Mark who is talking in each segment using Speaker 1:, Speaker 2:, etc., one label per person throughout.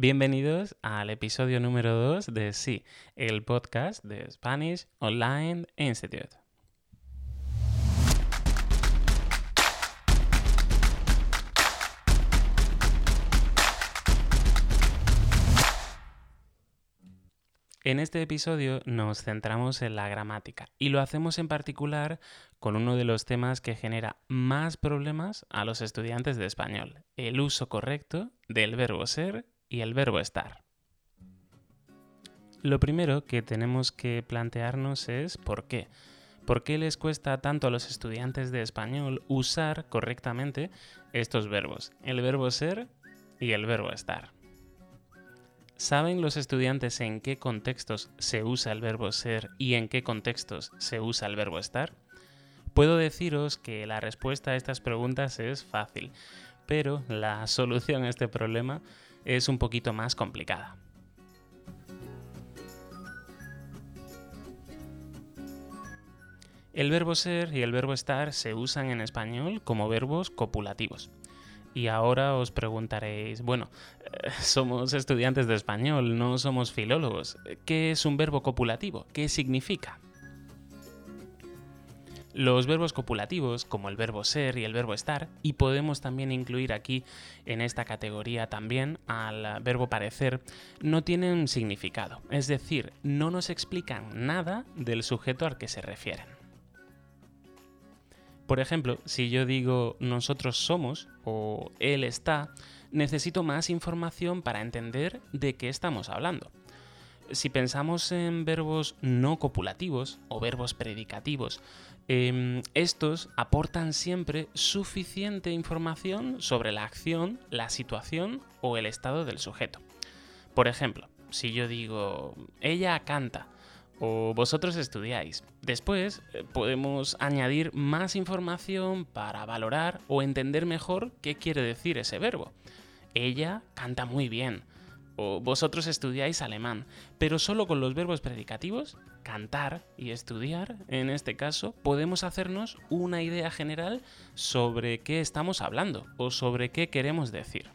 Speaker 1: Bienvenidos al episodio número 2 de Sí, el podcast de Spanish Online Institute. En este episodio nos centramos en la gramática y lo hacemos en particular con uno de los temas que genera más problemas a los estudiantes de español, el uso correcto del verbo ser y el verbo estar. Lo primero que tenemos que plantearnos es por qué. ¿Por qué les cuesta tanto a los estudiantes de español usar correctamente estos verbos, el verbo ser y el verbo estar? ¿Saben los estudiantes en qué contextos se usa el verbo ser y en qué contextos se usa el verbo estar? Puedo deciros que la respuesta a estas preguntas es fácil, pero la solución a este problema es un poquito más complicada. El verbo ser y el verbo estar se usan en español como verbos copulativos. Y ahora os preguntaréis, bueno, eh, somos estudiantes de español, no somos filólogos. ¿Qué es un verbo copulativo? ¿Qué significa? Los verbos copulativos, como el verbo ser y el verbo estar, y podemos también incluir aquí en esta categoría también al verbo parecer, no tienen significado, es decir, no nos explican nada del sujeto al que se refieren. Por ejemplo, si yo digo nosotros somos o él está, necesito más información para entender de qué estamos hablando. Si pensamos en verbos no copulativos o verbos predicativos, em, estos aportan siempre suficiente información sobre la acción, la situación o el estado del sujeto. Por ejemplo, si yo digo ella canta, o vosotros estudiáis. Después eh, podemos añadir más información para valorar o entender mejor qué quiere decir ese verbo. Ella canta muy bien. O vosotros estudiáis alemán, pero solo con los verbos predicativos, cantar y estudiar, en este caso, podemos hacernos una idea general sobre qué estamos hablando o sobre qué queremos decir.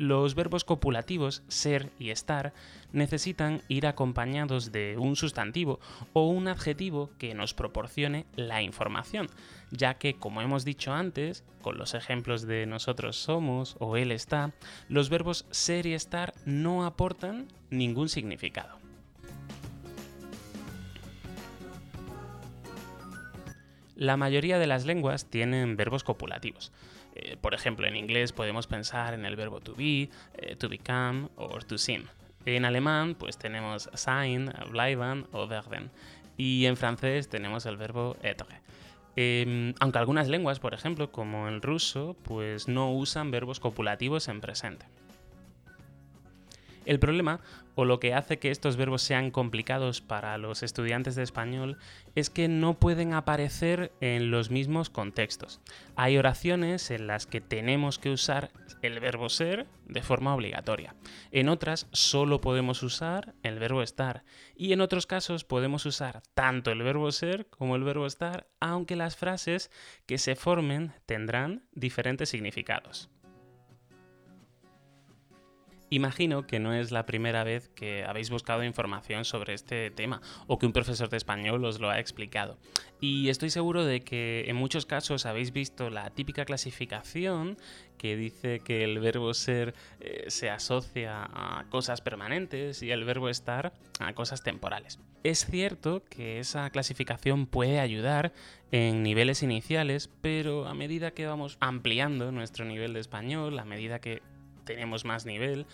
Speaker 1: Los verbos copulativos ser y estar necesitan ir acompañados de un sustantivo o un adjetivo que nos proporcione la información, ya que, como hemos dicho antes, con los ejemplos de nosotros somos o él está, los verbos ser y estar no aportan ningún significado. La mayoría de las lenguas tienen verbos copulativos. Eh, por ejemplo, en inglés podemos pensar en el verbo to be, eh, to become o to seem. En alemán, pues tenemos sein, bleiben o werden. Y en francés tenemos el verbo être. Em, aunque algunas lenguas, por ejemplo, como el ruso, pues no usan verbos copulativos en presente. El problema, o lo que hace que estos verbos sean complicados para los estudiantes de español, es que no pueden aparecer en los mismos contextos. Hay oraciones en las que tenemos que usar el verbo ser de forma obligatoria. En otras solo podemos usar el verbo estar. Y en otros casos podemos usar tanto el verbo ser como el verbo estar, aunque las frases que se formen tendrán diferentes significados. Imagino que no es la primera vez que habéis buscado información sobre este tema o que un profesor de español os lo ha explicado. Y estoy seguro de que en muchos casos habéis visto la típica clasificación que dice que el verbo ser eh, se asocia a cosas permanentes y el verbo estar a cosas temporales. Es cierto que esa clasificación puede ayudar en niveles iniciales, pero a medida que vamos ampliando nuestro nivel de español, a medida que tenemos más nivel,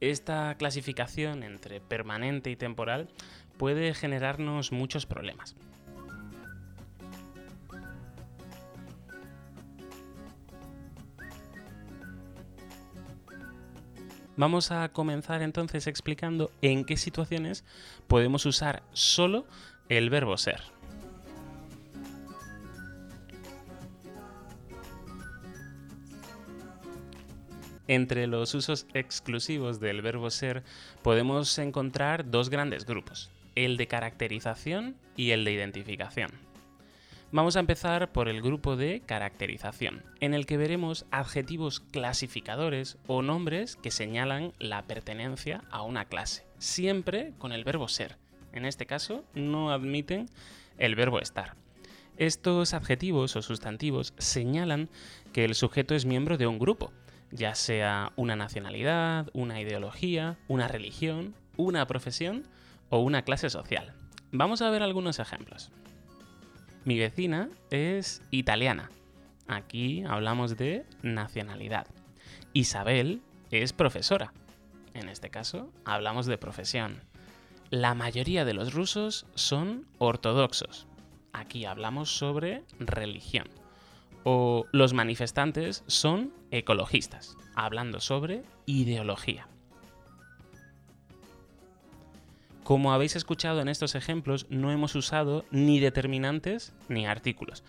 Speaker 1: esta clasificación entre permanente y temporal puede generarnos muchos problemas. Vamos a comenzar entonces explicando en qué situaciones podemos usar solo el verbo ser. Entre los usos exclusivos del verbo ser podemos encontrar dos grandes grupos, el de caracterización y el de identificación. Vamos a empezar por el grupo de caracterización, en el que veremos adjetivos clasificadores o nombres que señalan la pertenencia a una clase, siempre con el verbo ser. En este caso, no admiten el verbo estar. Estos adjetivos o sustantivos señalan que el sujeto es miembro de un grupo, ya sea una nacionalidad, una ideología, una religión, una profesión o una clase social. Vamos a ver algunos ejemplos. Mi vecina es italiana. Aquí hablamos de nacionalidad. Isabel es profesora. En este caso, hablamos de profesión. La mayoría de los rusos son ortodoxos. Aquí hablamos sobre religión. O los manifestantes son ecologistas, hablando sobre ideología. Como habéis escuchado en estos ejemplos, no hemos usado ni determinantes ni artículos.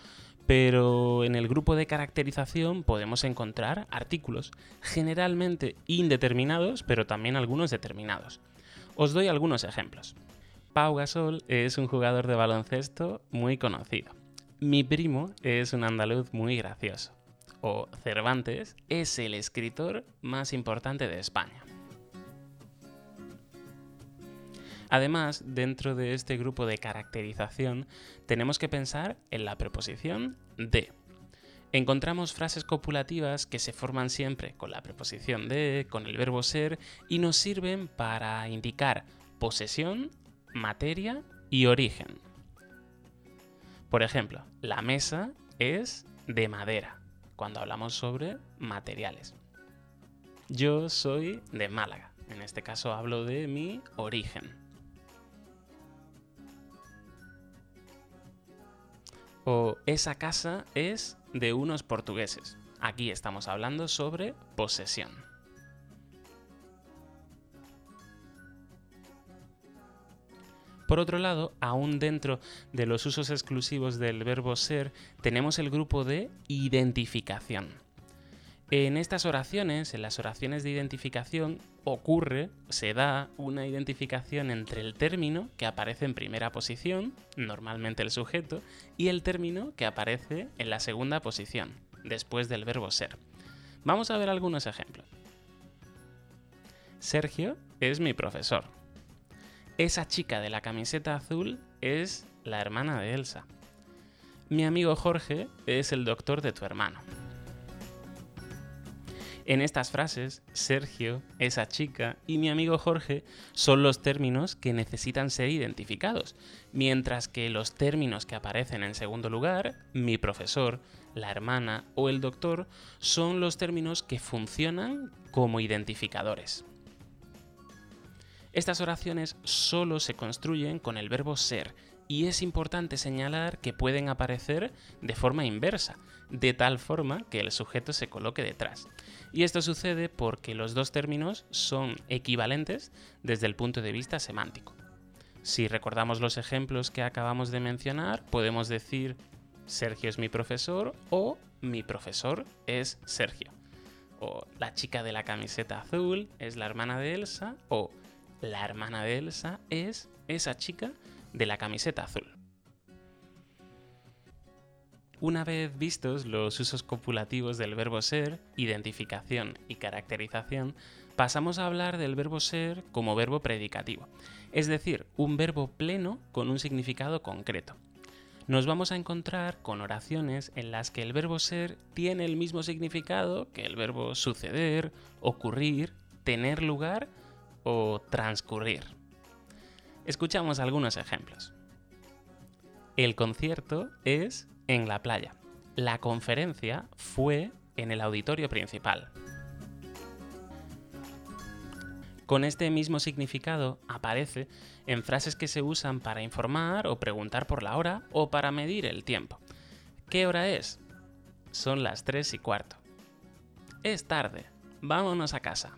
Speaker 1: Pero en el grupo de caracterización podemos encontrar artículos, generalmente indeterminados, pero también algunos determinados. Os doy algunos ejemplos. Pau Gasol es un jugador de baloncesto muy conocido. Mi primo es un andaluz muy gracioso. O Cervantes es el escritor más importante de España. Además, dentro de este grupo de caracterización, tenemos que pensar en la preposición de. Encontramos frases copulativas que se forman siempre con la preposición de, con el verbo ser, y nos sirven para indicar posesión, materia y origen. Por ejemplo, la mesa es de madera, cuando hablamos sobre materiales. Yo soy de Málaga, en este caso hablo de mi origen. O esa casa es de unos portugueses. Aquí estamos hablando sobre posesión. Por otro lado, aún dentro de los usos exclusivos del verbo ser, tenemos el grupo de identificación. En estas oraciones, en las oraciones de identificación, ocurre, se da una identificación entre el término que aparece en primera posición, normalmente el sujeto, y el término que aparece en la segunda posición, después del verbo ser. Vamos a ver algunos ejemplos. Sergio es mi profesor. Esa chica de la camiseta azul es la hermana de Elsa. Mi amigo Jorge es el doctor de tu hermano. En estas frases, Sergio, esa chica y mi amigo Jorge son los términos que necesitan ser identificados, mientras que los términos que aparecen en segundo lugar, mi profesor, la hermana o el doctor, son los términos que funcionan como identificadores. Estas oraciones solo se construyen con el verbo ser y es importante señalar que pueden aparecer de forma inversa, de tal forma que el sujeto se coloque detrás. Y esto sucede porque los dos términos son equivalentes desde el punto de vista semántico. Si recordamos los ejemplos que acabamos de mencionar, podemos decir Sergio es mi profesor o mi profesor es Sergio. O la chica de la camiseta azul es la hermana de Elsa o la hermana de Elsa es esa chica de la camiseta azul. Una vez vistos los usos copulativos del verbo ser, identificación y caracterización, pasamos a hablar del verbo ser como verbo predicativo, es decir, un verbo pleno con un significado concreto. Nos vamos a encontrar con oraciones en las que el verbo ser tiene el mismo significado que el verbo suceder, ocurrir, tener lugar o transcurrir. Escuchamos algunos ejemplos. El concierto es en la playa. La conferencia fue en el auditorio principal. Con este mismo significado aparece en frases que se usan para informar o preguntar por la hora o para medir el tiempo. ¿Qué hora es? Son las 3 y cuarto. Es tarde. Vámonos a casa.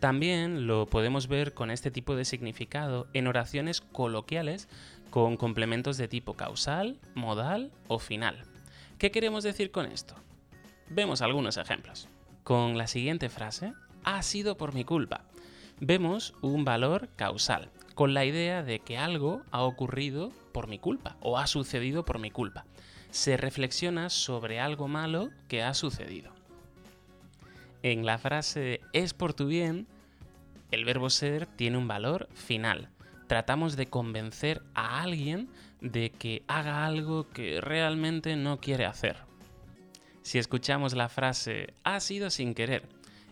Speaker 1: También lo podemos ver con este tipo de significado en oraciones coloquiales con complementos de tipo causal, modal o final. ¿Qué queremos decir con esto? Vemos algunos ejemplos. Con la siguiente frase, ha sido por mi culpa. Vemos un valor causal. con la idea de que algo ha ocurrido por mi culpa o ha sucedido por mi culpa. Se reflexiona sobre algo malo que ha sucedido. En la frase es por tu bien, el verbo ser tiene un valor final. Tratamos de convencer a alguien de que haga algo que realmente no quiere hacer. Si escuchamos la frase ha sido sin querer,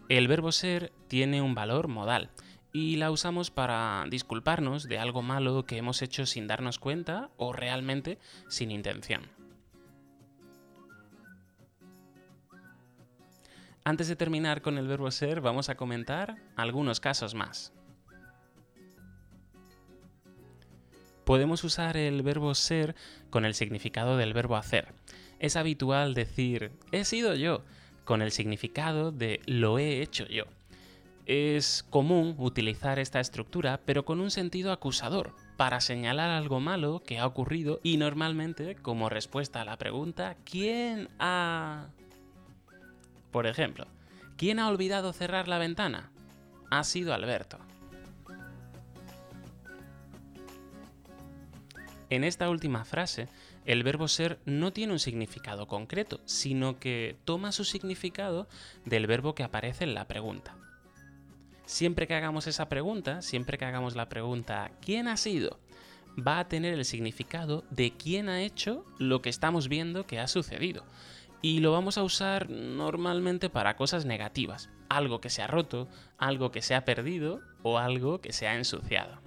Speaker 1: el verbo ser tiene un valor modal y la usamos para disculparnos de algo malo que hemos hecho sin darnos cuenta o realmente sin intención. Antes de terminar con el verbo ser, vamos a comentar algunos casos más. Podemos usar el verbo ser con el significado del verbo hacer. Es habitual decir he sido yo con el significado de lo he hecho yo. Es común utilizar esta estructura, pero con un sentido acusador, para señalar algo malo que ha ocurrido y normalmente como respuesta a la pregunta ¿quién ha... Por ejemplo, ¿quién ha olvidado cerrar la ventana? Ha sido Alberto. En esta última frase, el verbo ser no tiene un significado concreto, sino que toma su significado del verbo que aparece en la pregunta siempre que hagamos esa pregunta, siempre que hagamos la pregunta ¿quién ha sido? va a tener el significado de quién ha hecho lo que estamos viendo que ha sucedido. Y lo vamos a usar normalmente para cosas negativas, algo que se ha roto, algo que se ha perdido o algo que se ha ensuciado.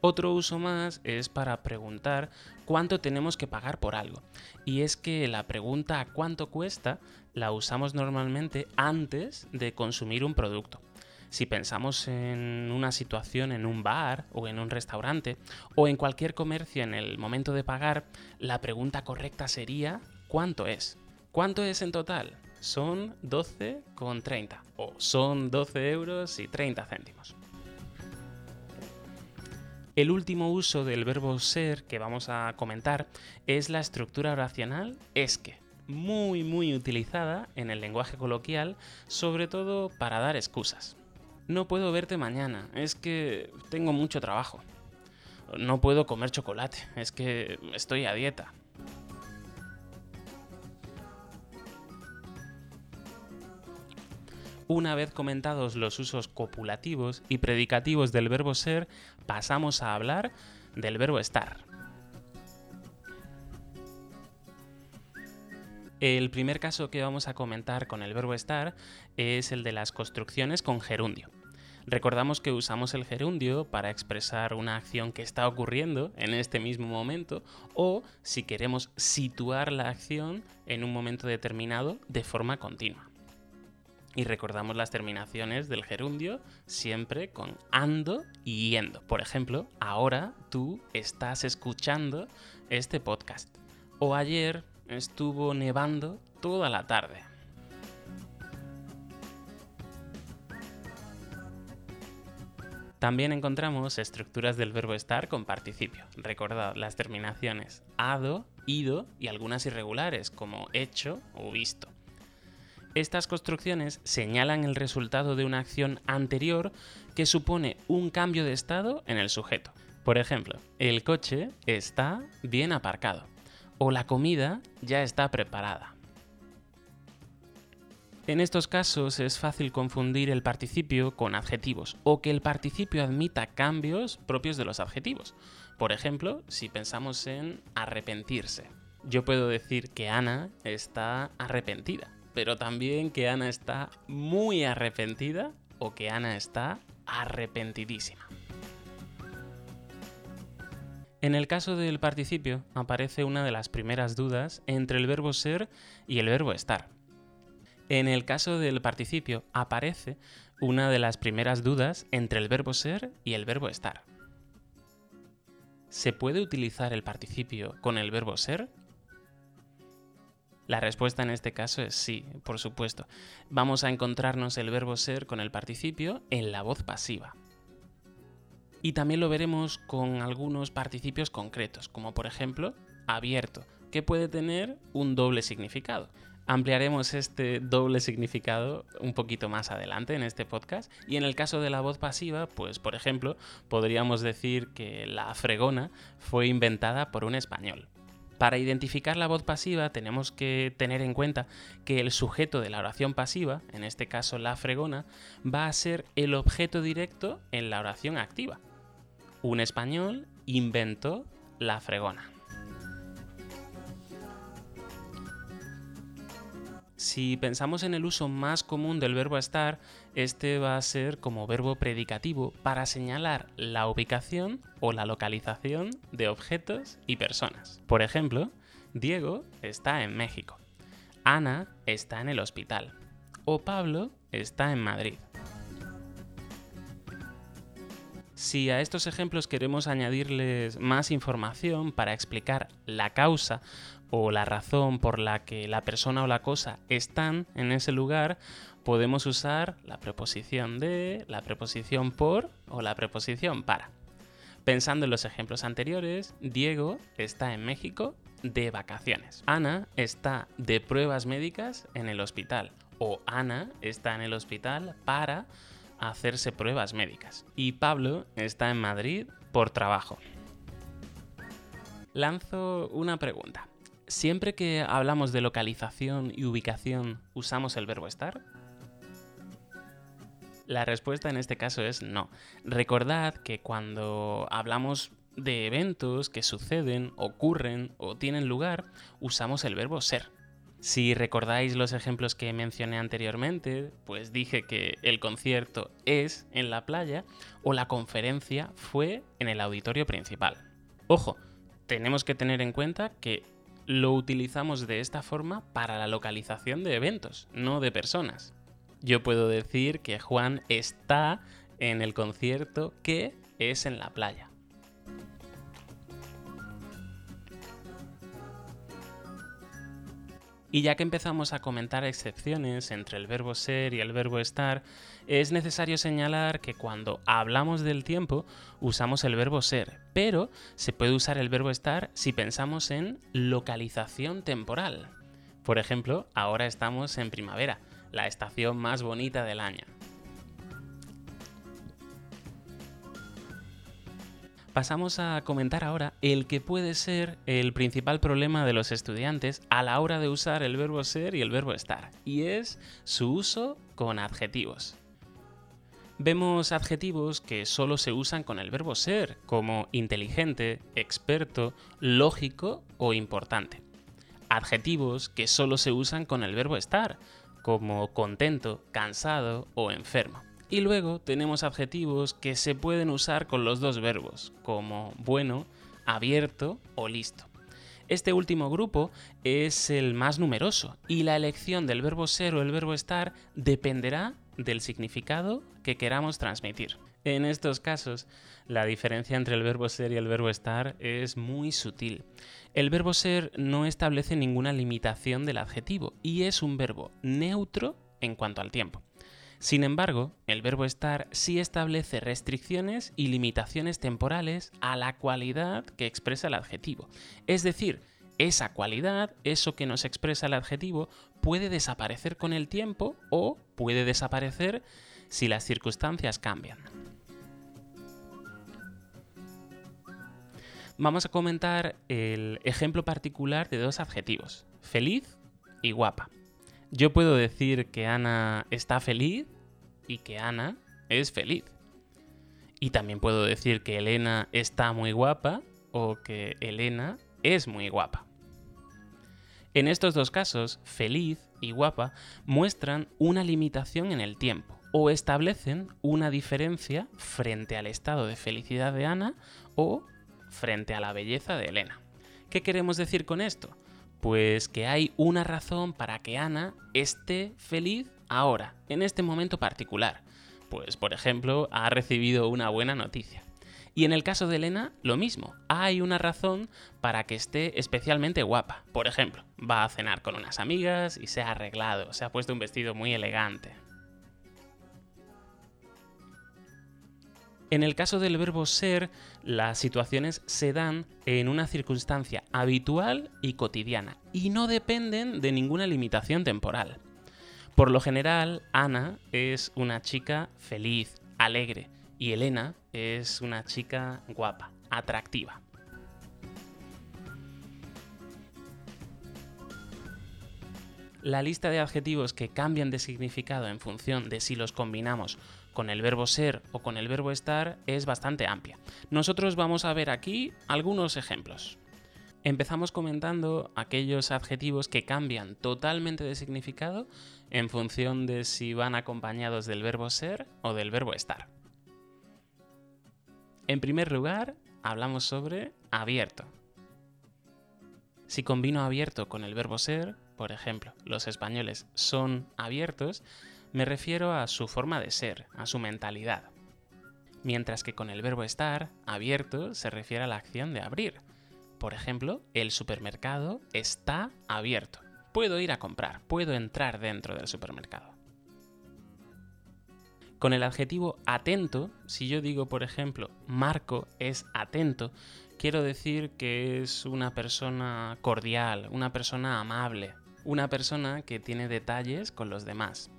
Speaker 1: Otro uso más es para preguntar cuánto tenemos que pagar por algo. Y es que la pregunta cuánto cuesta la usamos normalmente antes de consumir un producto. Si pensamos en una situación en un bar o en un restaurante o en cualquier comercio en el momento de pagar, la pregunta correcta sería ¿cuánto es? ¿Cuánto es en total? Son 12,30 o son 12 euros y 30 céntimos. El último uso del verbo ser que vamos a comentar es la estructura oracional es que, muy muy utilizada en el lenguaje coloquial, sobre todo para dar excusas. No puedo verte mañana, es que tengo mucho trabajo. No puedo comer chocolate, es que estoy a dieta. Una vez comentados los usos copulativos y predicativos del verbo ser, pasamos a hablar del verbo estar. El primer caso que vamos a comentar con el verbo estar es el de las construcciones con gerundio. Recordamos que usamos el gerundio para expresar una acción que está ocurriendo en este mismo momento o si queremos situar la acción en un momento determinado de forma continua. Y recordamos las terminaciones del gerundio siempre con ando y yendo. Por ejemplo, ahora tú estás escuchando este podcast. O ayer estuvo nevando toda la tarde. También encontramos estructuras del verbo estar con participio. Recordad las terminaciones ado, ido y algunas irregulares como hecho o visto. Estas construcciones señalan el resultado de una acción anterior que supone un cambio de estado en el sujeto. Por ejemplo, el coche está bien aparcado o la comida ya está preparada. En estos casos es fácil confundir el participio con adjetivos o que el participio admita cambios propios de los adjetivos. Por ejemplo, si pensamos en arrepentirse. Yo puedo decir que Ana está arrepentida pero también que Ana está muy arrepentida o que Ana está arrepentidísima. En el caso del participio aparece una de las primeras dudas entre el verbo ser y el verbo estar. En el caso del participio aparece una de las primeras dudas entre el verbo ser y el verbo estar. ¿Se puede utilizar el participio con el verbo ser? La respuesta en este caso es sí, por supuesto. Vamos a encontrarnos el verbo ser con el participio en la voz pasiva. Y también lo veremos con algunos participios concretos, como por ejemplo abierto, que puede tener un doble significado. Ampliaremos este doble significado un poquito más adelante en este podcast. Y en el caso de la voz pasiva, pues por ejemplo, podríamos decir que la fregona fue inventada por un español. Para identificar la voz pasiva tenemos que tener en cuenta que el sujeto de la oración pasiva, en este caso la fregona, va a ser el objeto directo en la oración activa. Un español inventó la fregona. Si pensamos en el uso más común del verbo estar, este va a ser como verbo predicativo para señalar la ubicación o la localización de objetos y personas. Por ejemplo, Diego está en México, Ana está en el hospital o Pablo está en Madrid. Si a estos ejemplos queremos añadirles más información para explicar la causa o la razón por la que la persona o la cosa están en ese lugar, podemos usar la preposición de, la preposición por o la preposición para. Pensando en los ejemplos anteriores, Diego está en México de vacaciones. Ana está de pruebas médicas en el hospital. O Ana está en el hospital para hacerse pruebas médicas. Y Pablo está en Madrid por trabajo. Lanzo una pregunta. ¿Siempre que hablamos de localización y ubicación usamos el verbo estar? La respuesta en este caso es no. Recordad que cuando hablamos de eventos que suceden, ocurren o tienen lugar, usamos el verbo ser. Si recordáis los ejemplos que mencioné anteriormente, pues dije que el concierto es en la playa o la conferencia fue en el auditorio principal. Ojo, tenemos que tener en cuenta que lo utilizamos de esta forma para la localización de eventos, no de personas. Yo puedo decir que Juan está en el concierto que es en la playa. Y ya que empezamos a comentar excepciones entre el verbo ser y el verbo estar, es necesario señalar que cuando hablamos del tiempo usamos el verbo ser, pero se puede usar el verbo estar si pensamos en localización temporal. Por ejemplo, ahora estamos en primavera, la estación más bonita del año. Pasamos a comentar ahora el que puede ser el principal problema de los estudiantes a la hora de usar el verbo ser y el verbo estar, y es su uso con adjetivos. Vemos adjetivos que solo se usan con el verbo ser, como inteligente, experto, lógico o importante. Adjetivos que solo se usan con el verbo estar, como contento, cansado o enfermo. Y luego tenemos adjetivos que se pueden usar con los dos verbos, como bueno, abierto o listo. Este último grupo es el más numeroso y la elección del verbo ser o el verbo estar dependerá del significado que queramos transmitir. En estos casos, la diferencia entre el verbo ser y el verbo estar es muy sutil. El verbo ser no establece ninguna limitación del adjetivo y es un verbo neutro en cuanto al tiempo. Sin embargo, el verbo estar sí establece restricciones y limitaciones temporales a la cualidad que expresa el adjetivo. Es decir, esa cualidad, eso que nos expresa el adjetivo, puede desaparecer con el tiempo o puede desaparecer si las circunstancias cambian. Vamos a comentar el ejemplo particular de dos adjetivos, feliz y guapa. Yo puedo decir que Ana está feliz y que Ana es feliz. Y también puedo decir que Elena está muy guapa o que Elena es muy guapa. En estos dos casos, feliz y guapa muestran una limitación en el tiempo o establecen una diferencia frente al estado de felicidad de Ana o frente a la belleza de Elena. ¿Qué queremos decir con esto? Pues que hay una razón para que Ana esté feliz ahora, en este momento particular. Pues, por ejemplo, ha recibido una buena noticia. Y en el caso de Elena, lo mismo. Hay una razón para que esté especialmente guapa. Por ejemplo, va a cenar con unas amigas y se ha arreglado, se ha puesto un vestido muy elegante. En el caso del verbo ser, las situaciones se dan en una circunstancia habitual y cotidiana y no dependen de ninguna limitación temporal. Por lo general, Ana es una chica feliz, alegre y Elena es una chica guapa, atractiva. La lista de adjetivos que cambian de significado en función de si los combinamos con el verbo ser o con el verbo estar es bastante amplia. Nosotros vamos a ver aquí algunos ejemplos. Empezamos comentando aquellos adjetivos que cambian totalmente de significado en función de si van acompañados del verbo ser o del verbo estar. En primer lugar, hablamos sobre abierto. Si combino abierto con el verbo ser, por ejemplo, los españoles son abiertos, me refiero a su forma de ser, a su mentalidad. Mientras que con el verbo estar, abierto se refiere a la acción de abrir. Por ejemplo, el supermercado está abierto. Puedo ir a comprar, puedo entrar dentro del supermercado. Con el adjetivo atento, si yo digo, por ejemplo, Marco es atento, quiero decir que es una persona cordial, una persona amable, una persona que tiene detalles con los demás.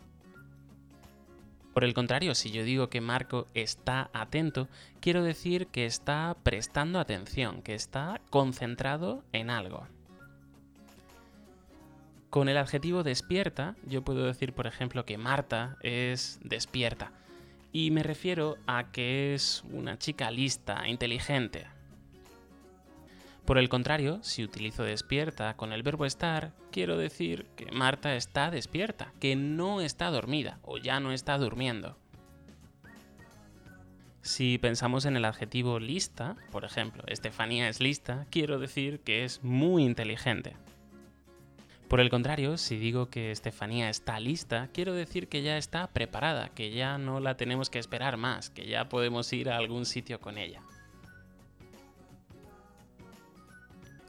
Speaker 1: Por el contrario, si yo digo que Marco está atento, quiero decir que está prestando atención, que está concentrado en algo. Con el adjetivo despierta, yo puedo decir, por ejemplo, que Marta es despierta. Y me refiero a que es una chica lista, inteligente, por el contrario, si utilizo despierta con el verbo estar, quiero decir que Marta está despierta, que no está dormida o ya no está durmiendo. Si pensamos en el adjetivo lista, por ejemplo, Estefanía es lista, quiero decir que es muy inteligente. Por el contrario, si digo que Estefanía está lista, quiero decir que ya está preparada, que ya no la tenemos que esperar más, que ya podemos ir a algún sitio con ella.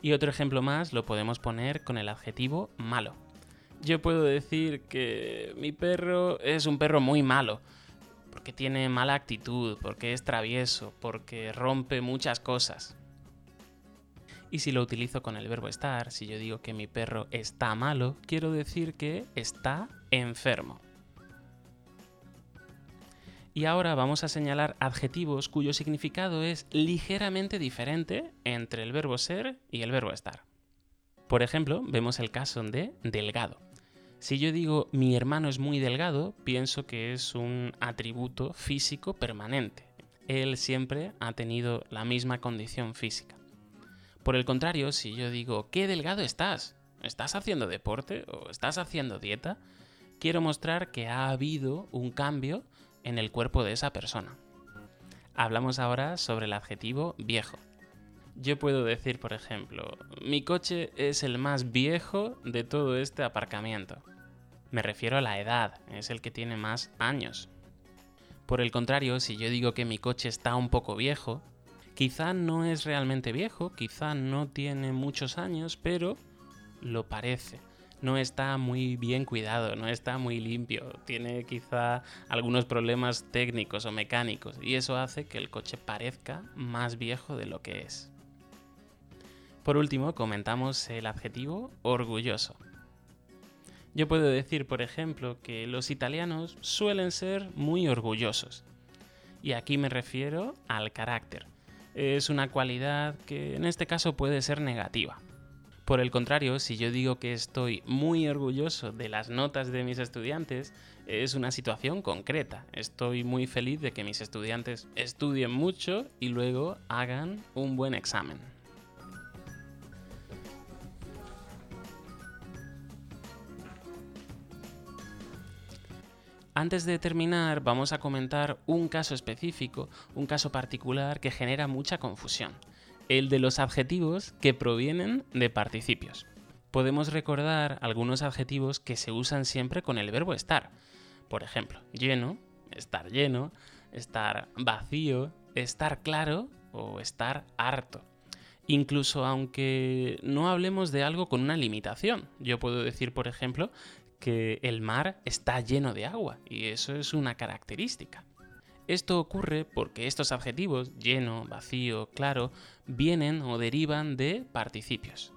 Speaker 1: Y otro ejemplo más lo podemos poner con el adjetivo malo. Yo puedo decir que mi perro es un perro muy malo, porque tiene mala actitud, porque es travieso, porque rompe muchas cosas. Y si lo utilizo con el verbo estar, si yo digo que mi perro está malo, quiero decir que está enfermo. Y ahora vamos a señalar adjetivos cuyo significado es ligeramente diferente entre el verbo ser y el verbo estar. Por ejemplo, vemos el caso de delgado. Si yo digo mi hermano es muy delgado, pienso que es un atributo físico permanente. Él siempre ha tenido la misma condición física. Por el contrario, si yo digo qué delgado estás, ¿estás haciendo deporte o estás haciendo dieta? Quiero mostrar que ha habido un cambio en el cuerpo de esa persona. Hablamos ahora sobre el adjetivo viejo. Yo puedo decir, por ejemplo, mi coche es el más viejo de todo este aparcamiento. Me refiero a la edad, es el que tiene más años. Por el contrario, si yo digo que mi coche está un poco viejo, quizá no es realmente viejo, quizá no tiene muchos años, pero lo parece no está muy bien cuidado, no está muy limpio, tiene quizá algunos problemas técnicos o mecánicos y eso hace que el coche parezca más viejo de lo que es. Por último, comentamos el adjetivo orgulloso. Yo puedo decir, por ejemplo, que los italianos suelen ser muy orgullosos. Y aquí me refiero al carácter. Es una cualidad que en este caso puede ser negativa. Por el contrario, si yo digo que estoy muy orgulloso de las notas de mis estudiantes, es una situación concreta. Estoy muy feliz de que mis estudiantes estudien mucho y luego hagan un buen examen. Antes de terminar, vamos a comentar un caso específico, un caso particular que genera mucha confusión el de los adjetivos que provienen de participios. Podemos recordar algunos adjetivos que se usan siempre con el verbo estar. Por ejemplo, lleno, estar lleno, estar vacío, estar claro o estar harto. Incluso aunque no hablemos de algo con una limitación. Yo puedo decir, por ejemplo, que el mar está lleno de agua y eso es una característica. Esto ocurre porque estos adjetivos, lleno, vacío, claro, vienen o derivan de participios.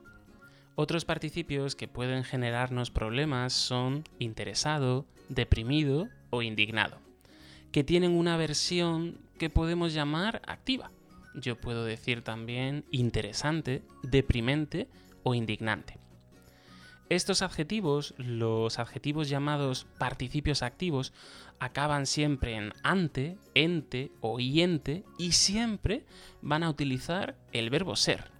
Speaker 1: Otros participios que pueden generarnos problemas son interesado, deprimido o indignado, que tienen una versión que podemos llamar activa. Yo puedo decir también interesante, deprimente o indignante. Estos adjetivos, los adjetivos llamados participios activos, acaban siempre en ante, ente o iente y siempre van a utilizar el verbo ser.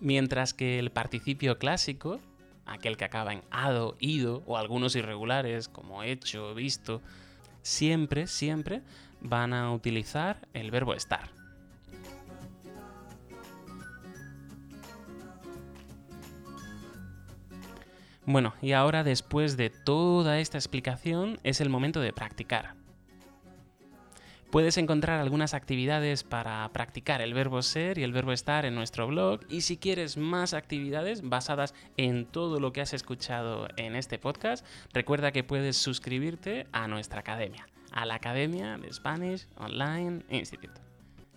Speaker 1: Mientras que el participio clásico, aquel que acaba en ado, ido o algunos irregulares como hecho, visto, siempre, siempre van a utilizar el verbo estar. Bueno, y ahora después de toda esta explicación es el momento de practicar. Puedes encontrar algunas actividades para practicar el verbo ser y el verbo estar en nuestro blog y si quieres más actividades basadas en todo lo que has escuchado en este podcast, recuerda que puedes suscribirte a nuestra academia, a la Academia de Spanish Online Institute.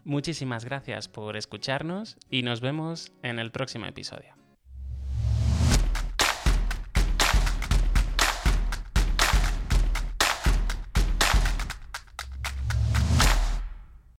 Speaker 1: Muchísimas gracias por escucharnos y nos vemos en el próximo episodio.